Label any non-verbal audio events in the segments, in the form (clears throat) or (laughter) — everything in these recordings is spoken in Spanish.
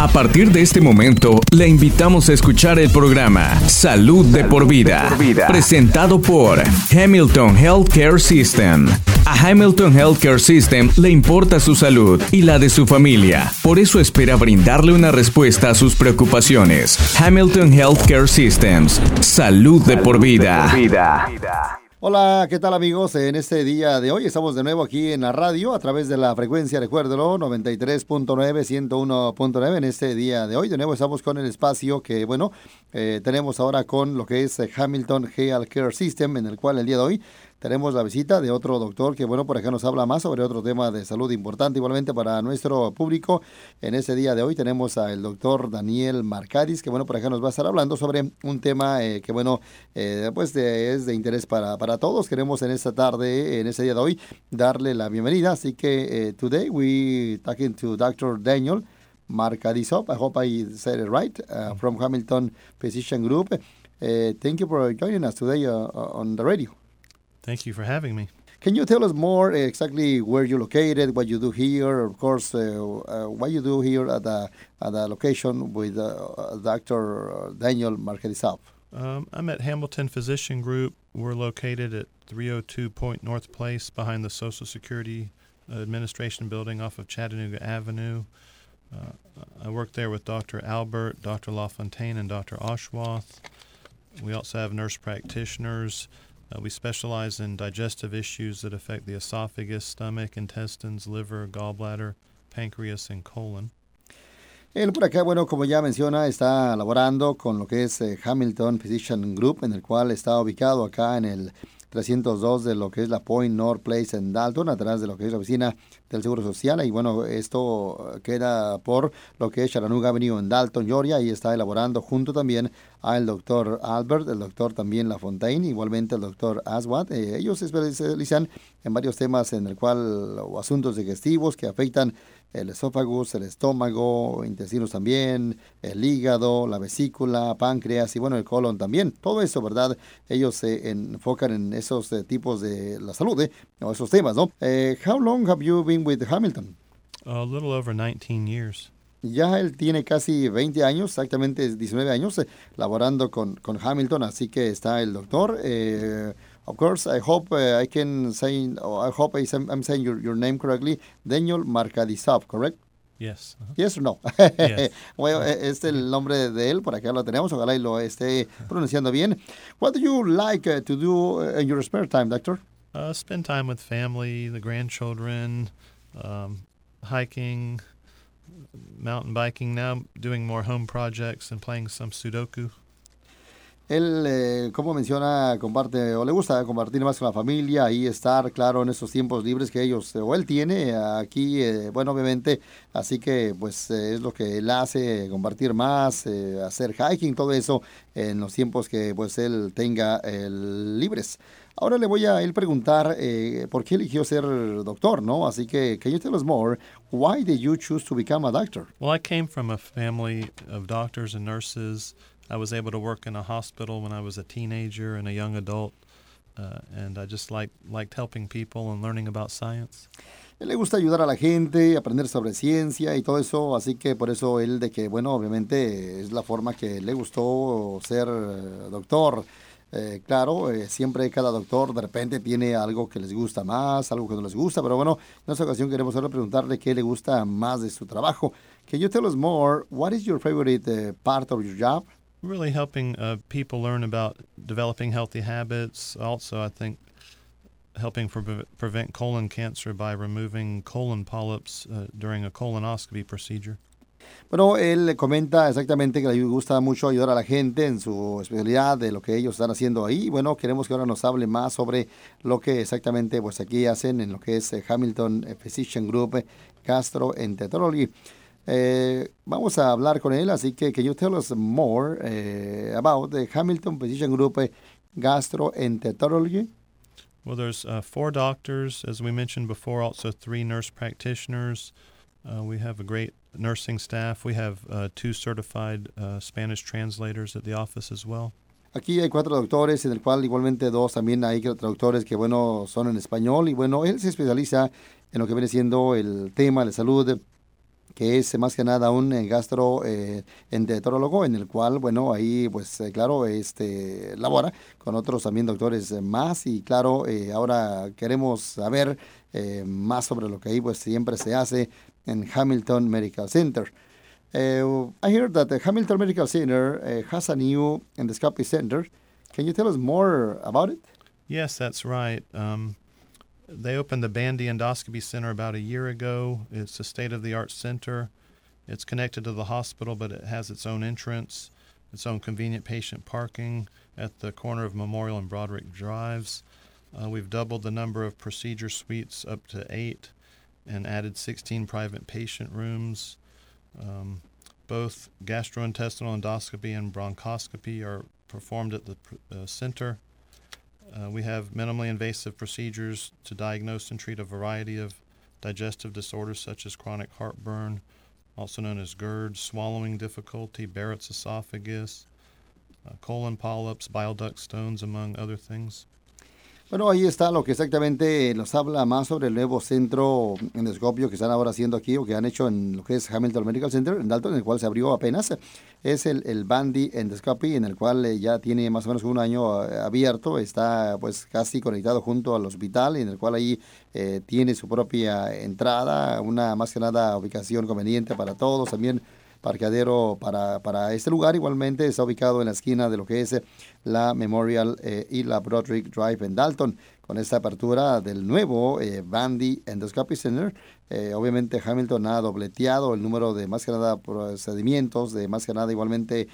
A partir de este momento, le invitamos a escuchar el programa Salud de por vida, presentado por Hamilton Healthcare System. A Hamilton Healthcare System le importa su salud y la de su familia. Por eso espera brindarle una respuesta a sus preocupaciones. Hamilton Healthcare Systems. Salud de por vida. Hola, ¿qué tal amigos? En este día de hoy estamos de nuevo aquí en la radio a través de la frecuencia, recuérdelo, 93.9, 101.9. En este día de hoy de nuevo estamos con el espacio que, bueno, eh, tenemos ahora con lo que es eh, Hamilton Health Care System, en el cual el día de hoy tenemos la visita de otro doctor que, bueno, por acá nos habla más sobre otro tema de salud importante igualmente para nuestro público. En ese día de hoy tenemos al doctor Daniel Marcadis, que, bueno, por acá nos va a estar hablando sobre un tema eh, que, bueno, eh, pues es de interés para, para todos. Queremos en esta tarde, en ese día de hoy, darle la bienvenida. Así que, eh, today we talking to Dr. Daniel Marcadisov. I hope I said it right, uh, from Hamilton Physician Group. Uh, thank you for joining us today uh, on the radio. Thank you for having me. Can you tell us more exactly where you're located, what you do here, of course, uh, uh, what you do here at the, at the location with uh, Dr. Daniel Marquezov? Um, I'm at Hamilton Physician Group. We're located at 302 Point North Place behind the Social Security Administration building off of Chattanooga Avenue. Uh, I work there with Dr. Albert, Dr. LaFontaine, and Dr. Oshwath. We also have nurse practitioners. Uh, we specialize in digestive issues that affect the esophagus, stomach, intestines, liver, gallbladder, pancreas, and colon. Él por acá, bueno, como ya menciona, está laborando con lo que es eh, Hamilton Physician Group, en el cual está ubicado acá en el 302 de lo que es la Point North Place en Dalton, atrás de lo que es la oficina del Seguro Social. Y bueno, esto queda por lo que es Chattanooga Avenue en Dalton, Georgia, y está elaborando junto también al doctor Albert, el doctor también Lafontaine, igualmente el doctor Aswad. Eh, ellos se especializan en varios temas en el cual, o asuntos digestivos que afectan el esófago, el estómago, intestinos también, el hígado, la vesícula, páncreas y bueno, el colon también. Todo eso, ¿verdad? Ellos se enfocan en esos eh, tipos de la salud, ¿eh? o esos temas, ¿no? Eh, how long have you been with Hamilton? A little over 19 years. Ya él tiene casi 20 años, exactamente 19 años, eh, laborando con, con Hamilton, así que está el doctor. Eh, of course, I hope uh, I can say, oh, I hope I, I'm saying your, your name correctly. Daniel Markadisov, correct? Yes. Uh -huh. Yes or no? Yes. (laughs) bueno, este es el nombre de él, por acá lo tenemos, ojalá y lo esté pronunciando bien. What do you like uh, to do in your spare time, doctor? Uh, spend time with family, the grandchildren, um, hiking, mountain biking now, doing more home projects and playing some Sudoku. Él, eh, como menciona, comparte o le gusta compartir más con la familia y estar, claro, en esos tiempos libres que ellos o él tiene aquí, eh, bueno, obviamente, así que pues eh, es lo que él hace, compartir más, hacer hiking, todo eso en los tiempos que pues él tenga libres. Ahora le voy a él preguntar por qué eligió ser doctor, ¿no? Así que, can you tell us more? Why did you choose to become a doctor? Well, I came from a family of doctors and nurses. I was able to work in a hospital when I was a teenager and a young adult, uh, and I just liked liked helping people and learning about science. Él le gusta ayudar a la gente, aprender sobre ciencia y todo eso, así que por eso él de que, bueno, obviamente es la forma que le gustó ser eh, doctor. Eh, claro, eh, siempre cada doctor de repente tiene algo que les gusta más, algo que no les gusta, pero bueno, en esta ocasión queremos ahora preguntarle qué le gusta más de su trabajo. Can you tell us more? What is your favorite uh, part of your job? Really helping uh, people learn about developing healthy habits. Also, I think helping pre prevent colon cancer by removing colon polyps uh, during a colonoscopy procedure. Bueno, él comenta exactamente que le gusta mucho ayudar a la gente en su especialidad de lo que ellos están haciendo ahí. Bueno, queremos que ahora nos hable más sobre lo que exactamente pues aquí hacen en lo que es Hamilton Physician Group Gastroenterology. Eh, vamos a hablar con él, así que can you tell us more eh, about the Hamilton Physician Group Gastroenterology? Well, there's uh, four doctors, as we mentioned before, also three nurse practitioners. Uh, we have a great nursing staff. We have uh, two certified uh, Spanish translators at the office as well. Aquí hay cuatro doctores, en el cual igualmente dos también hay traductores que, bueno, son en español. Y bueno, él se especializa en lo que viene siendo el tema de salud que es más que nada un gastroenterólogo en el cual, bueno, ahí pues claro, este labora con otros también doctores más y claro, ahora queremos saber más sobre lo que ahí pues siempre se hace en Hamilton Medical Center. I hear that the Hamilton Medical Center uh, has a new endoscopy center. Can you tell us more about it? Yes, that's right. Um, they opened the Bandy Endoscopy Center about a year ago. It's a state of the art center. It's connected to the hospital, but it has its own entrance, its own convenient patient parking at the corner of Memorial and Broderick Drives. Uh, we've doubled the number of procedure suites up to eight and added 16 private patient rooms. Um, both gastrointestinal endoscopy and bronchoscopy are performed at the uh, center. Uh, we have minimally invasive procedures to diagnose and treat a variety of digestive disorders such as chronic heartburn, also known as GERD, swallowing difficulty, Barrett's esophagus, uh, colon polyps, bile duct stones, among other things. Bueno, ahí está lo que exactamente nos habla más sobre el nuevo centro endoscopio que están ahora haciendo aquí o que han hecho en lo que es Hamilton Medical Center en Dalton, en el cual se abrió apenas. Es el, el Bandy Endoscopy, en el cual eh, ya tiene más o menos un año eh, abierto, está pues casi conectado junto al hospital, en el cual ahí eh, tiene su propia entrada, una más que nada ubicación conveniente para todos, también parqueadero para, para este lugar. Igualmente está ubicado en la esquina de lo que es la Memorial eh, y la Broderick Drive en Dalton. Con esta apertura del nuevo eh, Bandy Endoscopy Center, eh, obviamente Hamilton ha dobleteado el número de más que nada procedimientos, de más que nada igualmente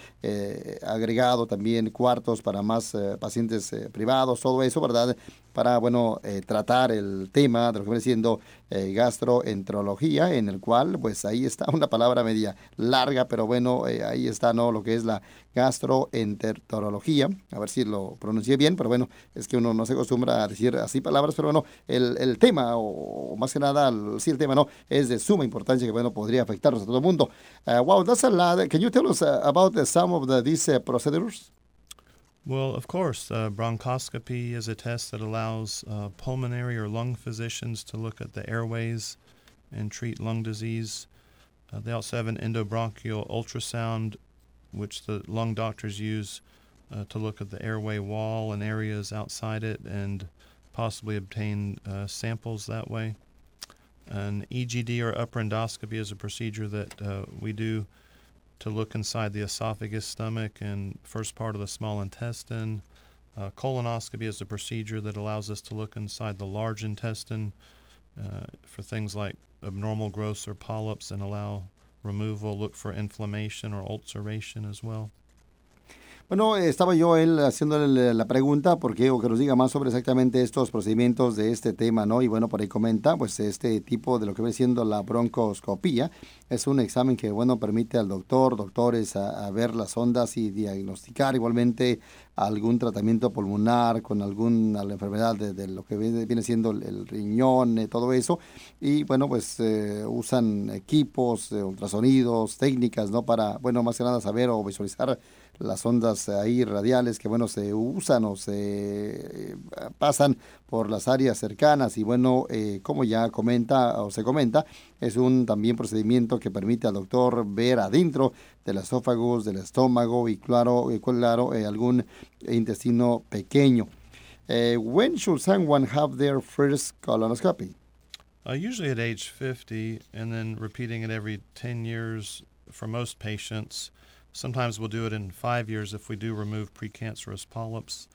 agregado también cuartos para más pacientes privados, todo eso, ¿verdad? Para, bueno, tratar el tema de lo que viene siendo gastroenterología, en el cual, pues ahí está (laughs) una palabra media larga, pero bueno, ahí está, ¿no? Lo que es la gastroenterología a ver si lo pronuncié bien, pero bueno, es que uno no se acostumbra a decir así palabras, pero bueno, el, el tema, o, más que nada, el, sí, el tema no, es de suma importancia que bueno, podría afectarnos a todo el mundo. Uh, wow, that's a lot. Can you tell us uh, about the, some of the, these uh, procedures? Well, of course, uh, bronchoscopy is a test that allows uh, pulmonary or lung physicians to look at the airways and treat lung disease. Uh, they also have an endobronchial ultrasound, which the lung doctors use to look at the airway wall and areas outside it and possibly obtain samples that way. An EGD or upper endoscopy is a procedure that uh, we do to look inside the esophagus, stomach, and first part of the small intestine. Uh, colonoscopy is a procedure that allows us to look inside the large intestine uh, for things like abnormal growths or polyps and allow removal, look for inflammation or ulceration as well. Bueno, estaba yo él haciéndole la pregunta porque o que nos diga más sobre exactamente estos procedimientos de este tema, ¿no? Y bueno, por ahí comenta, pues este tipo de lo que viene siendo la broncoscopía es un examen que, bueno, permite al doctor, doctores a, ver las ondas y diagnosticar igualmente algún tratamiento pulmonar con alguna enfermedad de, lo que viene, siendo el, riñón, eh, todo eso. Y bueno, pues eh, usan equipos, ultrasonidos, técnicas, ¿no? Para, bueno, más que nada saber o visualizar las ondas ahí radiales que bueno se usan o se eh, pasan por las áreas cercanas y bueno eh, como ya comenta o se comenta es un también procedimiento que permite al doctor ver adentro del esófago del estómago y claro y claro eh, algún intestino pequeño. When should someone have their first colonoscopy uh, usually at age 50 and then repeating it every 10 years for most patients Sometimes we'll do it in five years if we do remove precancerous polyps.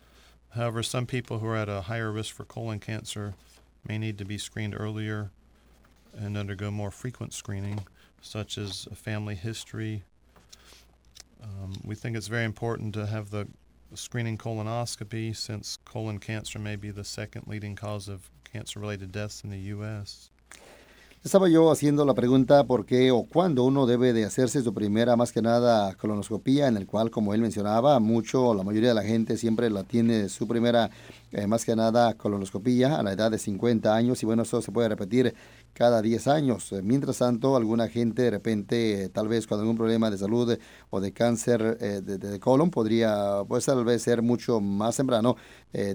However, some people who are at a higher risk for colon cancer may need to be screened earlier and undergo more frequent screening, such as a family history. Um, we think it's very important to have the screening colonoscopy since colon cancer may be the second leading cause of cancer related deaths in the U.S. Estaba yo haciendo la pregunta por qué o cuándo uno debe de hacerse su primera, más que nada, colonoscopía, en el cual, como él mencionaba, mucho, la mayoría de la gente siempre la tiene su primera, eh, más que nada, colonoscopía a la edad de 50 años. Y bueno, eso se puede repetir cada 10 años. Eh, mientras tanto, alguna gente de repente, tal vez con algún problema de salud o de cáncer de, colon, podría pues tal vez ser mucho más temprano,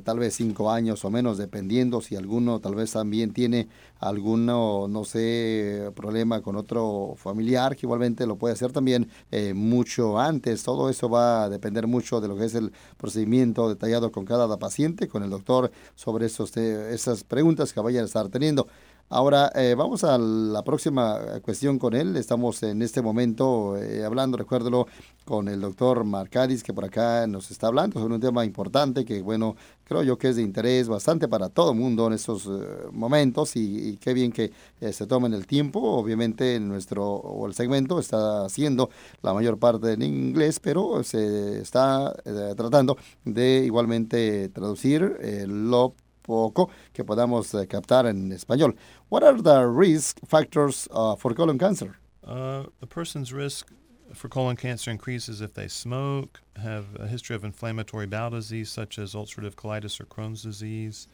tal vez 5 años o menos, dependiendo si alguno tal vez también tiene alguno, no sé, problema con otro familiar, que igualmente lo puede hacer también mucho antes. Todo eso va a depender mucho de lo que es el procedimiento detallado con cada paciente, con el doctor, sobre esos, esas preguntas que vayan a estar teniendo. Ahora eh, vamos a la próxima cuestión con él. Estamos en este momento eh, hablando, recuérdelo, con el doctor Marcadis, que por acá nos está hablando sobre un tema importante que, bueno, creo yo que es de interés bastante para todo el mundo en estos eh, momentos y, qué bien que se tomen el tiempo. Obviamente nuestro o el segmento está haciendo la mayor parte en inglés, pero se está tratando de igualmente traducir lo poco que podamos uh, captar en español. What are the risk factors uh, for colon cancer? Uh, a person's risk for colon cancer increases if they smoke, have a history of inflammatory bowel disease such as ulcerative colitis or Crohn's disease,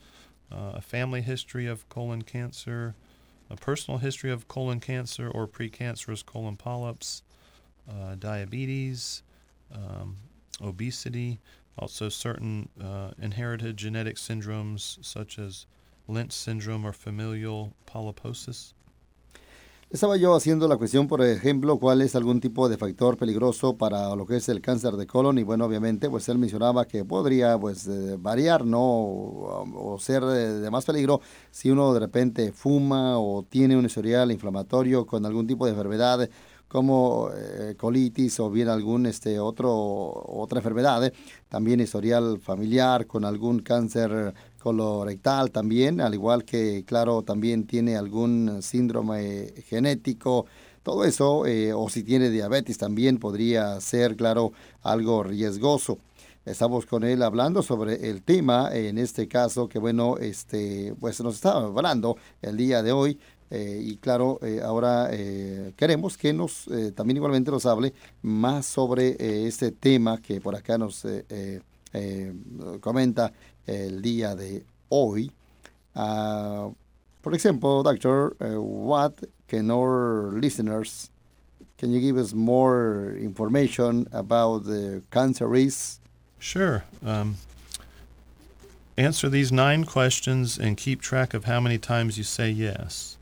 uh, a family history of colon cancer, a personal history of colon cancer or precancerous colon polyps, uh, diabetes, um, obesity, also, certain uh, inherited genetic syndromes such as Lynch syndrome or familial polyposis. Estaba yo haciendo la cuestión, por ejemplo, cuál es algún tipo de factor peligroso para lo que es el cáncer de colon y bueno, obviamente, pues él mencionaba que podría pues eh, variar, ¿no? O, ser de, de, más peligro si uno de repente fuma o tiene un historial inflamatorio con algún tipo de enfermedad como eh, colitis o bien algún este otro otra enfermedad, también historial familiar con algún cáncer colorectal también, al igual que claro también tiene algún síndrome genético, todo eso eh, o si tiene diabetes también podría ser claro algo riesgoso. Estamos con él hablando sobre el tema, en este caso que bueno, este pues nos está hablando el día de hoy eh, y claro, eh, ahora eh, queremos que nos también igualmente nos hable más sobre este tema que por acá nos comenta el día de hoy. Uh, for example, doctor, what can our listeners can you give us more information about the cancer risk? Sure. Um, answer these nine questions and keep track of how many times you say yes.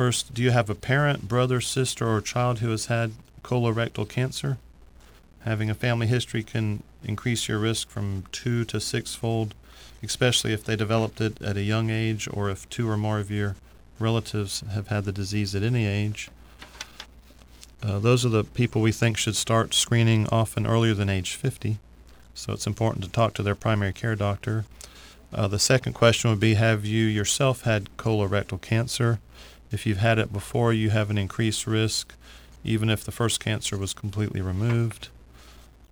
First, do you have a parent, brother, sister, or child who has had colorectal cancer? Having a family history can increase your risk from two to sixfold, especially if they developed it at a young age or if two or more of your relatives have had the disease at any age. Uh, those are the people we think should start screening often earlier than age 50. So it's important to talk to their primary care doctor. Uh, the second question would be Have you yourself had colorectal cancer? If you've had it before, you have an increased risk, even if the first cancer was completely removed.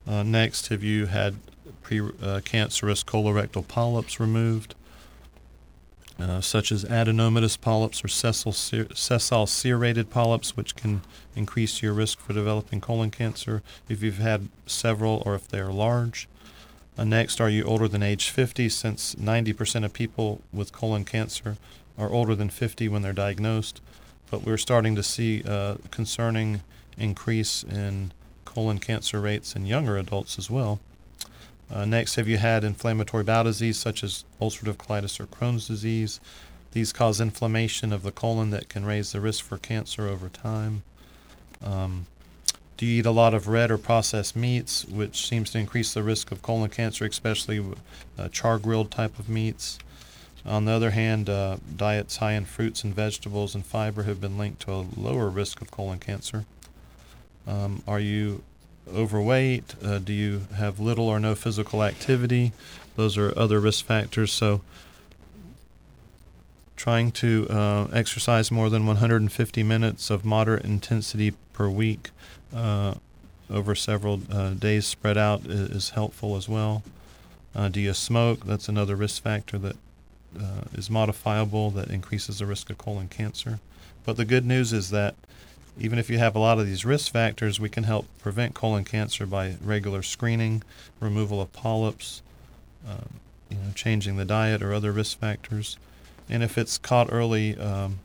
Uh, next, have you had precancerous uh, colorectal polyps removed, uh, such as adenomatous polyps or sessile, sessile serrated polyps, which can increase your risk for developing colon cancer if you've had several or if they are large. Uh, next, are you older than age 50? Since 90% of people with colon cancer are older than 50 when they're diagnosed, but we're starting to see a concerning increase in colon cancer rates in younger adults as well. Uh, next, have you had inflammatory bowel disease such as ulcerative colitis or Crohn's disease? These cause inflammation of the colon that can raise the risk for cancer over time. Um, do you eat a lot of red or processed meats, which seems to increase the risk of colon cancer, especially uh, char grilled type of meats? On the other hand, uh, diets high in fruits and vegetables and fiber have been linked to a lower risk of colon cancer. Um, are you overweight? Uh, do you have little or no physical activity? Those are other risk factors. So, trying to uh, exercise more than 150 minutes of moderate intensity per week over several uh, days spread out is, is helpful as well. Uh, do you smoke? That's another risk factor that uh, is modifiable that increases the risk of colon cancer. But the good news is that even if you have a lot of these risk factors, we can help prevent colon cancer by regular screening, removal of polyps, uh, you know, changing the diet or other risk factors. And if it's caught early, um,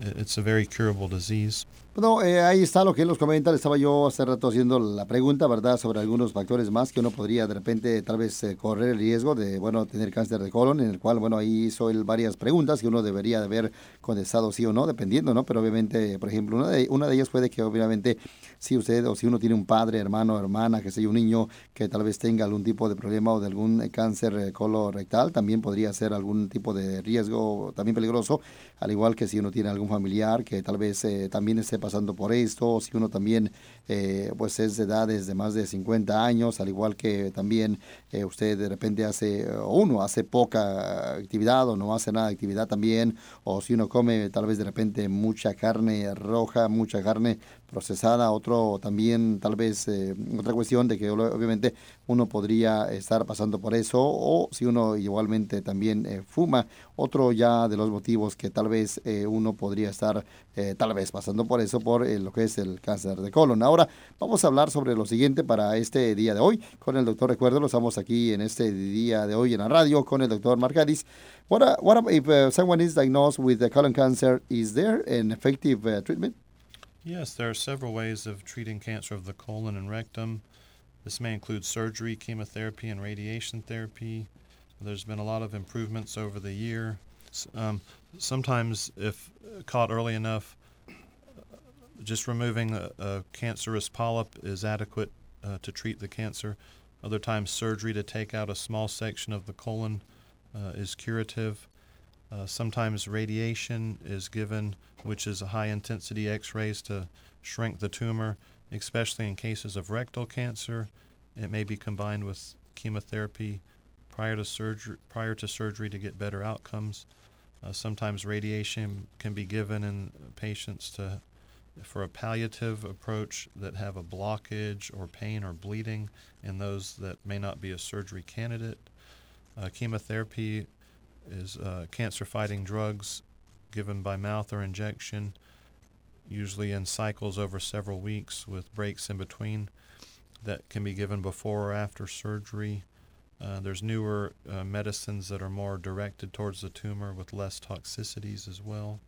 it's a very curable disease. Bueno, eh, ahí está lo que él nos comenta. Estaba yo hace rato haciendo la pregunta, ¿verdad?, sobre algunos factores más que uno podría de repente tal vez eh, correr el riesgo de, bueno, tener cáncer de colon, en el cual, bueno, ahí hizo él varias preguntas que uno debería de haber contestado sí o no, dependiendo, ¿no? Pero obviamente, por ejemplo, una de, una de ellas puede que obviamente si usted o si uno tiene un padre, hermano, hermana, que sea un niño que tal vez tenga algún tipo de problema o de algún cáncer eh, colorectal, también podría ser algún tipo de riesgo también peligroso, al igual que si uno tiene algún familiar que tal vez también esté pasando por esto, si uno también eh, pues es de edades de más de 50 años, al igual que también eh, usted de repente hace, uno hace poca actividad o no hace nada de actividad también, o si uno come tal vez de repente mucha carne roja, mucha carne procesada, otro también tal vez eh, otra cuestión de que obviamente uno podría estar pasando por eso o si uno igualmente también eh, fuma, otro ya de los motivos que tal vez eh, uno podría estar tal vez pasando por eso por lo que es el cáncer de colon. Ahora vamos a hablar sobre lo siguiente para este día de hoy con el doctor Recuerdo, lo estamos aquí en este día de hoy en la radio con el doctor Marcadis. What, what if uh, someone is diagnosed with the colon cancer, is there an effective uh, treatment? Yes, there are several ways of treating cancer of the colon and rectum. This may include surgery, chemotherapy, and radiation therapy. There's been a lot of improvements over the year. Um, sometimes, if caught early enough, just removing a, a cancerous polyp is adequate uh, to treat the cancer. Other times, surgery to take out a small section of the colon uh, is curative. Uh, sometimes radiation is given, which is a high intensity x rays to shrink the tumor, especially in cases of rectal cancer. It may be combined with chemotherapy prior to surgery, prior to surgery to get better outcomes. Uh, sometimes radiation can be given in patients to for a palliative approach that have a blockage or pain or bleeding, and those that may not be a surgery candidate. Uh, chemotherapy is uh, cancer fighting drugs given by mouth or injection, usually in cycles over several weeks with breaks in between, that can be given before or after surgery. Uh, there's newer uh, medicines that are more directed towards the tumor with less toxicities as well.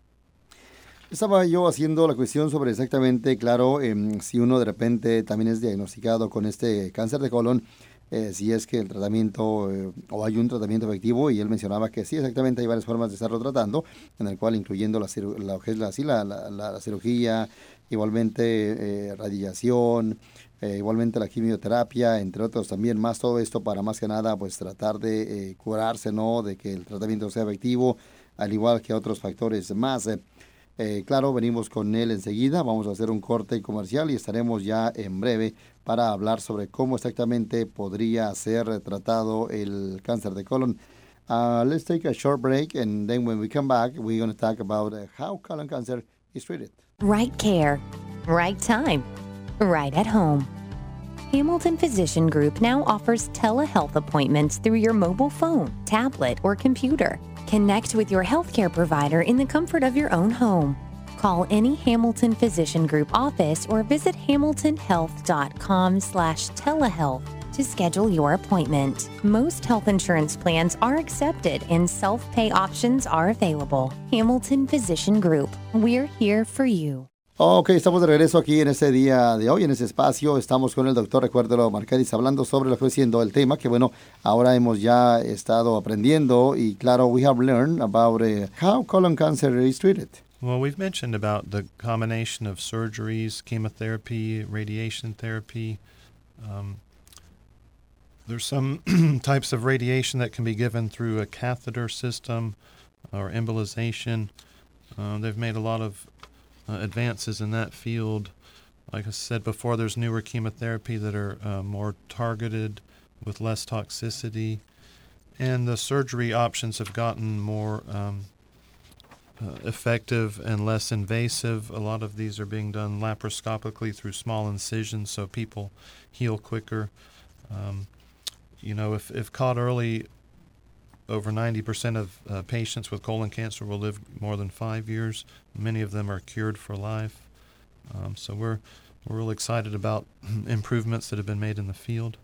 Estaba yo haciendo la cuestión sobre exactamente, claro, eh, si uno de repente también es diagnosticado con este cáncer de colon, Eh, si es que el tratamiento eh, o hay un tratamiento efectivo y él mencionaba que sí, exactamente hay varias formas de estarlo tratando, en el cual incluyendo la, la, la, la, cirugía, igualmente eh, radiación, igualmente la quimioterapia, entre otros también más, todo esto para más que nada pues tratar de curarse, ¿no? De que el tratamiento sea efectivo, al igual que otros factores más. Eh, claro, venimos con él enseguida, vamos a hacer un corte comercial y estaremos ya en breve para hablar sobre cómo exactamente podría ser tratado el cáncer de colon. Uh, let's take a short break and then when we come back, we're going to talk about how colon cancer is treated. Right care, right time, right at home. Hamilton Physician Group now offers telehealth appointments through your mobile phone, tablet, or computer. Connect with your healthcare provider in the comfort of your own home. Call any Hamilton Physician Group office or visit hamiltonhealth.com slash telehealth to schedule your appointment. Most health insurance plans are accepted and self-pay options are available. Hamilton Physician Group. We're here for you. Ok, estamos de regreso aquí en este día de hoy, en este espacio. Estamos con el doctor Recuérdelo Marcadis hablando sobre lo que siendo el tema, que bueno, ahora hemos ya estado aprendiendo y claro, we have learned about uh, how colon cancer is treated. Well, we've mentioned about the combination of surgeries, chemotherapy, radiation therapy. Um, there's some (clears throat) types of radiation that can be given through a catheter system or embolization. Uh, they've made a lot of uh, advances in that field. Like I said before, there's newer chemotherapy that are uh, more targeted with less toxicity, and the surgery options have gotten more um, uh, effective and less invasive. A lot of these are being done laparoscopically through small incisions, so people heal quicker. Um, you know, if, if caught early, over 90% of uh, patients with colon cancer will live more than five years. Many of them are cured for life. Um, so we're we're really excited about (clears throat) improvements that have been made in the field.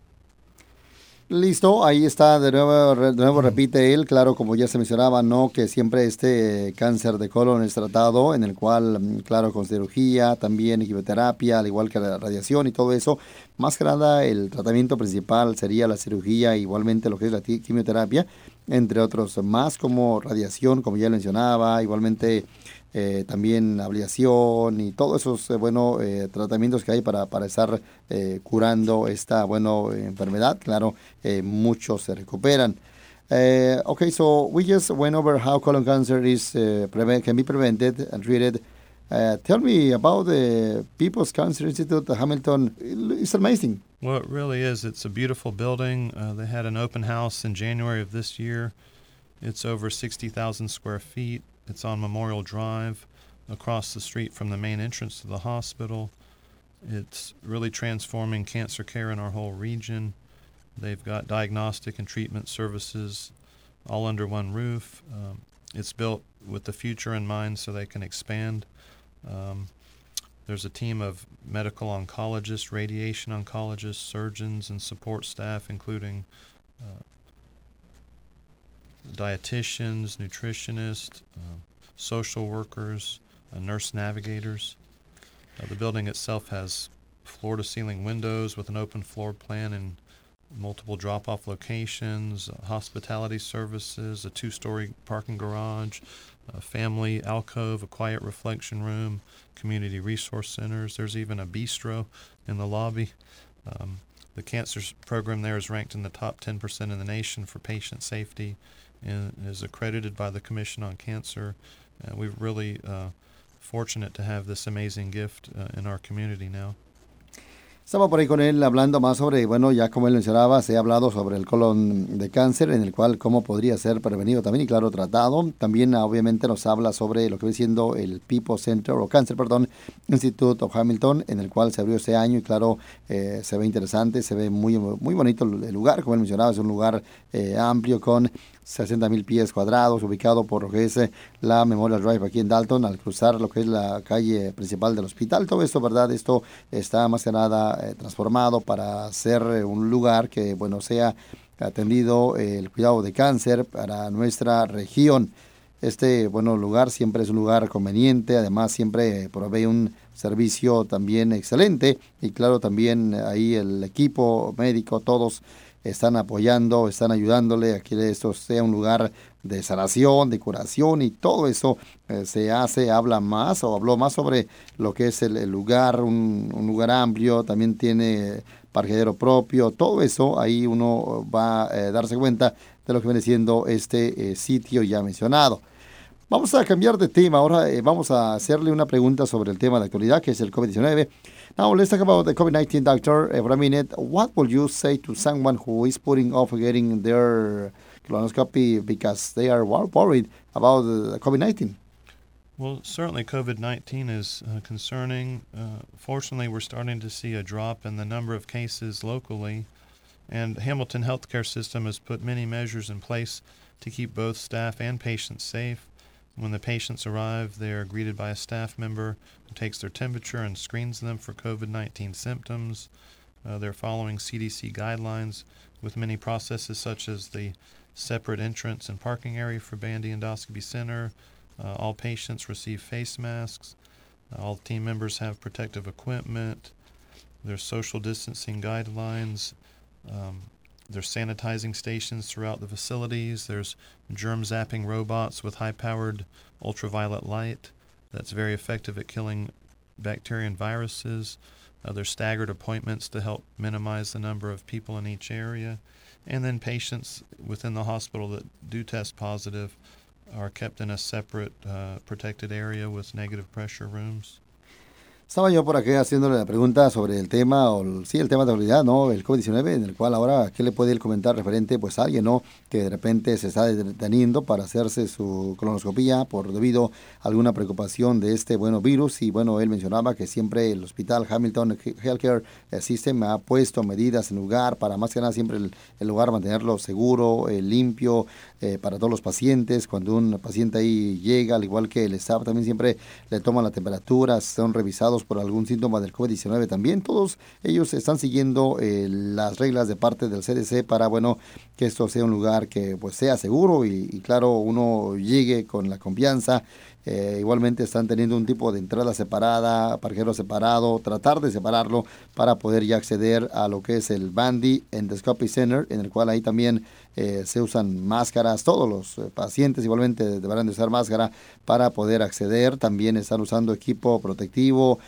Listo, ahí está, de nuevo, de nuevo repite él, claro, como ya se mencionaba, no que siempre este cáncer de colon es tratado, en el cual, mm, claro, con cirugía, también quimioterapia, al igual que la radiación y todo eso, más que nada el tratamiento principal sería la cirugía, igualmente lo que es la quimioterapia, entre otros más como radiación, como ya mencionaba, igualmente eh, también ablación y todos esos eh, bueno, eh, tratamientos que hay para, para estar eh, curando esta bueno, enfermedad. Claro, eh, muchos se recuperan. Uh, okay, so we just went over how colon cancer is can be prevented and treated. Tell me about the People's Cancer Institute Hamilton. It's amazing. Well, it really is. It's a beautiful building. Uh, they had an open house in January of this year. It's over 60,000 square feet. It's on Memorial Drive, across the street from the main entrance to the hospital. It's really transforming cancer care in our whole region. They've got diagnostic and treatment services all under one roof. Um, it's built with the future in mind so they can expand. Um, there's a team of medical oncologists, radiation oncologists, surgeons, and support staff, including uh, dietitians, nutritionists, uh, social workers, uh, nurse navigators. Uh, the building itself has floor to ceiling windows with an open floor plan and multiple drop off locations, uh, hospitality services, a two story parking garage, a family alcove, a quiet reflection room, community resource centers. There's even a bistro in the lobby. Um, the cancer program there is ranked in the top 10% in the nation for patient safety and is accredited by the Commission on Cancer. Uh, we're really uh, fortunate to have this amazing gift uh, in our community now. Estaba por ahí con él hablando más sobre, bueno, ya como él mencionaba, se ha hablado sobre el colon de cáncer, en el cual cómo podría ser prevenido también y claro, tratado. También obviamente nos habla sobre lo que viene siendo el People Center o Cancer, perdón, Institute of Hamilton, en el cual se abrió este año y claro, eh, se ve interesante, se ve muy, muy bonito el lugar, como él mencionaba, es un lugar eh, amplio con 60 mil pies cuadrados, ubicado por lo que es eh, la Memorial Drive aquí en Dalton, al cruzar lo que es la calle principal del hospital. Todo esto, ¿verdad? Esto está más eh, transformado para ser eh, un lugar que, bueno, sea atendido el cuidado de cáncer para nuestra región. Este, bueno, lugar siempre es un lugar conveniente, además siempre provee un servicio también excelente y claro, también ahí el equipo médico, todos están apoyando, están ayudándole a que esto sea un lugar de sanación, de curación y todo eso eh, se hace, habla más o habló más sobre lo que es el, lugar, un, lugar amplio, también tiene parquedero propio, todo eso ahí uno va a eh, darse cuenta de lo que viene siendo este eh, sitio ya mencionado. Vamos a cambiar de tema, ahora vamos a hacerle una pregunta sobre el tema de actualidad que es el COVID-19. Now let's talk about the COVID-19 doctor uh, for a minute. What would you say to someone who is putting off getting their colonoscopy because they are worried about the COVID-19? Well, certainly COVID 19 is uh, concerning. Uh, fortunately, we're starting to see a drop in the number of cases locally, and Hamilton Healthcare System has put many measures in place to keep both staff and patients safe. When the patients arrive, they are greeted by a staff member who takes their temperature and screens them for COVID 19 symptoms. Uh, they're following CDC guidelines with many processes such as the separate entrance and parking area for Bandy Endoscopy Center. Uh, all patients receive face masks. Uh, all team members have protective equipment. There's social distancing guidelines. Um, there's sanitizing stations throughout the facilities. There's germ zapping robots with high powered ultraviolet light that's very effective at killing bacteria and viruses. Uh, there's staggered appointments to help minimize the number of people in each area. And then patients within the hospital that do test positive are kept in a separate uh, protected area with negative pressure rooms. Estaba yo por aquí haciéndole la pregunta sobre el tema, o sí, el tema de realidad, ¿no? El COVID-19, en el cual ahora, ¿qué le puede comentar referente pues a alguien, ¿no? Que de repente se está deteniendo para hacerse su colonoscopía por debido a alguna preocupación de este, bueno, virus. Y bueno, él mencionaba que siempre el hospital Hamilton Healthcare System ha puesto medidas en lugar para más que nada siempre el, lugar mantenerlo seguro, eh, limpio, eh, para todos los pacientes. Cuando un paciente ahí llega, al igual que el staff, también siempre le toma la temperatura, son revisados por algún síntoma del COVID-19 también. Todos ellos están siguiendo eh, las reglas de parte del CDC para, bueno, que esto sea un lugar que pues sea seguro y claro, uno llegue con la confianza eh, igualmente están teniendo un tipo de entrada separada, parquero separado, tratar de separarlo para poder ya acceder a lo que es el Bandy Endoscopy Center, en el cual ahí también eh, se usan máscaras. Todos los eh, pacientes igualmente deberán de usar máscara para poder acceder. También están usando equipo protectivo,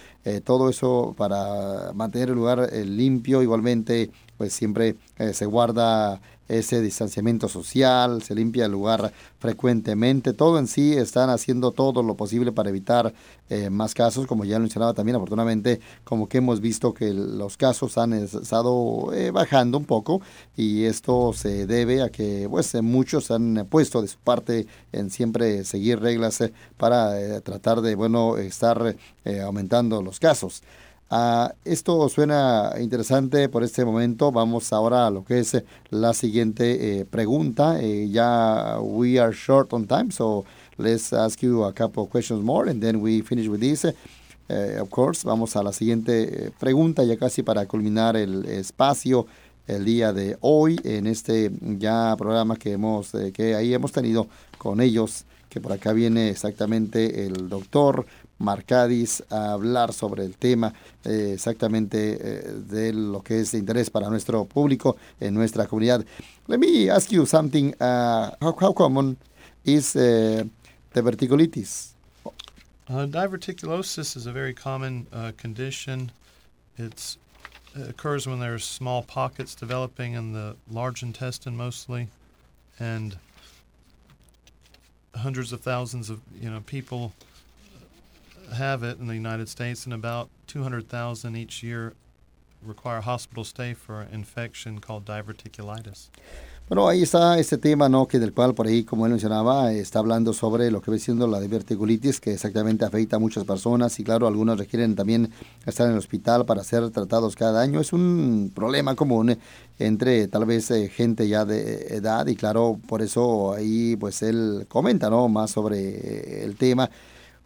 todo eso para mantener el lugar limpio. Igualmente, pues siempre se guarda ese distanciamiento social, se limpia el lugar frecuentemente, todo en sí están haciendo todo lo posible para evitar eh, más casos, como ya lo mencionaba también afortunadamente, como que hemos visto que los casos han estado eh, bajando un poco y esto se debe a que pues muchos han puesto de su parte en siempre seguir reglas eh, para tratar de bueno estar aumentando los casos. Ah, esto suena interesante por este momento. Vamos ahora a lo que es la siguiente eh, pregunta. Eh, ya we are short on time, so let's ask you a couple of questions more and then we finish with this. Uh, of course, vamos a la siguiente pregunta, ya casi para culminar el espacio el día de hoy en este ya programa que hemos que ahí hemos tenido con ellos que por acá viene exactamente el doctor Marcadis a hablar sobre el tema eh, exactamente eh, de lo que es de interés para nuestro público en nuestra comunidad. Let me ask you something. Uh, how, how, common is uh, diverticulitis? Uh, diverticulosis is a very common uh, condition. It's, it occurs when there's small pockets developing in the large intestine mostly, and hundreds of thousands of you know people have it in the United States, and about 200,000 each year require hospital stay for an infection called diverticulitis. Bueno, ahí está este tema, ¿no? Que del cual por ahí, como él mencionaba, está hablando sobre lo que ve siendo la diverticulitis, que exactamente afecta a muchas personas y claro, algunos requieren también estar en el hospital para ser tratados cada año. Es un problema común entre tal vez eh, gente ya de edad y claro, por eso ahí pues él comenta, ¿no? Más sobre el tema.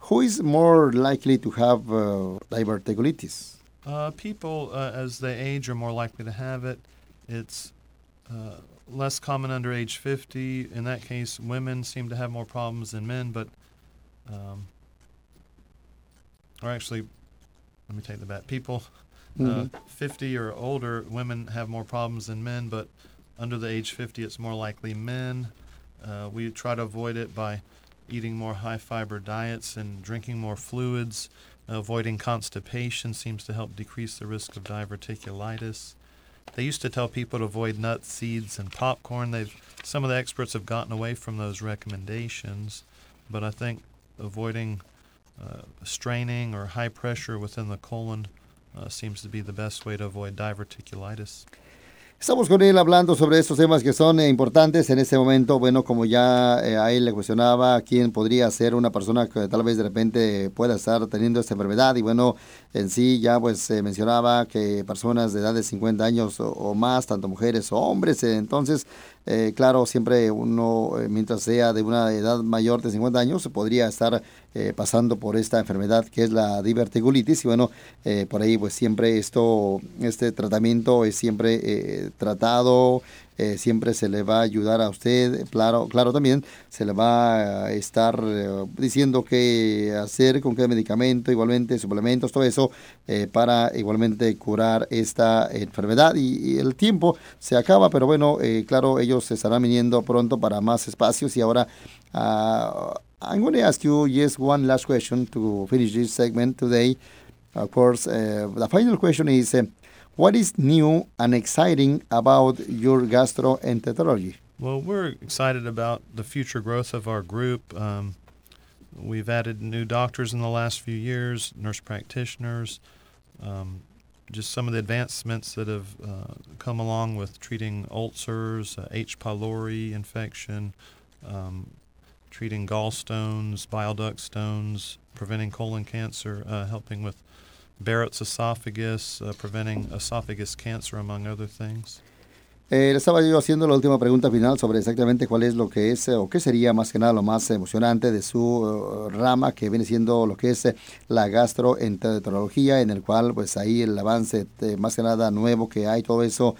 Who is more likely to have uh, diverticulitis? Uh, people, uh, as they age, are more likely to have it. It's uh, less common under age 50. In that case, women seem to have more problems than men, but, um, or actually, let me take the back. People uh, mm-hmm. 50 or older, women have more problems than men, but under the age 50, it's more likely men. Uh, we try to avoid it by eating more high fiber diets and drinking more fluids. Avoiding constipation seems to help decrease the risk of diverticulitis. They used to tell people to avoid nuts, seeds, and popcorn. They've some of the experts have gotten away from those recommendations, but I think avoiding uh, straining or high pressure within the colon uh, seems to be the best way to avoid diverticulitis. Estamos con él hablando sobre estos temas que son eh, importantes en este momento. Bueno, como ya eh, a él le cuestionaba quién podría ser una persona que tal vez de repente pueda estar teniendo esta enfermedad. Y bueno, en sí ya pues mencionaba que personas de edad de 50 años o, más, tanto mujeres o hombres, entonces eh, claro, siempre uno, mientras sea de una edad mayor de 50 años, se podría estar pasando por esta enfermedad que es la diverticulitis. Y bueno, por ahí pues siempre esto, este tratamiento es siempre tratado, eh, siempre se le va a ayudar a usted, claro, claro también se le va a estar eh, diciendo qué hacer, con qué medicamento, igualmente suplementos, todo eso, eh, para igualmente curar esta enfermedad. Y, el tiempo se acaba, pero bueno, claro, ellos se estarán viniendo pronto para más espacios y ahora... Uh, I'm going to ask you just one last question to finish this segment today. Of course, the final question is what is new and exciting about your gastroenterology? Well, we're excited about the future growth of our group. Um, we've added new doctors in the last few years, nurse practitioners, um, just some of the advancements that have uh, come along with treating ulcers, uh, H. pylori infection, um, treating gallstones, bile duct stones, preventing colon cancer, uh, helping with Barrett's esophagus, uh, preventing esophagus cancer, among other things. Eh, le estaba yo haciendo la última pregunta final sobre exactamente cuál es lo que es o qué sería más que nada lo más emocionante de su rama que viene siendo lo que es la gastroenterología en el cual pues ahí el avance más que nada nuevo que hay todo eso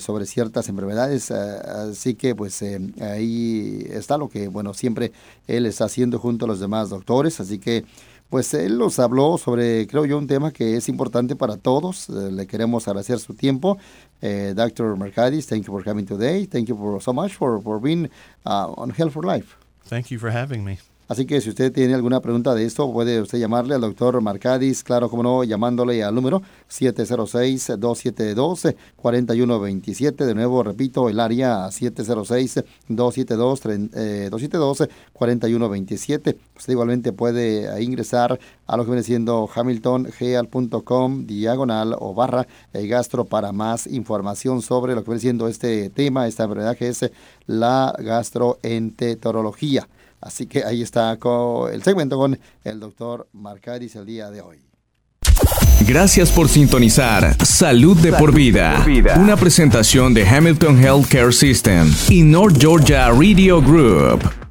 sobre ciertas enfermedades así que pues ahí está lo que bueno siempre él está haciendo junto a los demás doctores así que pues él nos habló sobre, creo yo, un tema que es importante para todos. Eh, le queremos agradecer su tiempo. Eh, Dr. Mercadis, thank you for coming today. Thank you for so much for, for being uh, on Health for Life. Thank you for having me. Así que si usted tiene alguna pregunta de esto, puede usted llamarle al doctor Marcadis, claro, como no, llamándole al número 706-272-4127. De nuevo, repito, el área 706-272-4127. Eh, usted igualmente puede ingresar a lo que viene siendo hamiltongeal.com, diagonal o barra el gastro para más información sobre lo que viene siendo este tema, esta enfermedad que es la gastroenterología. Así que ahí está el segmento con el doctor Marcaris el día de hoy. Gracias por sintonizar Salud de, por, vida, una presentación de Hamilton Healthcare System y North Georgia Radio Group.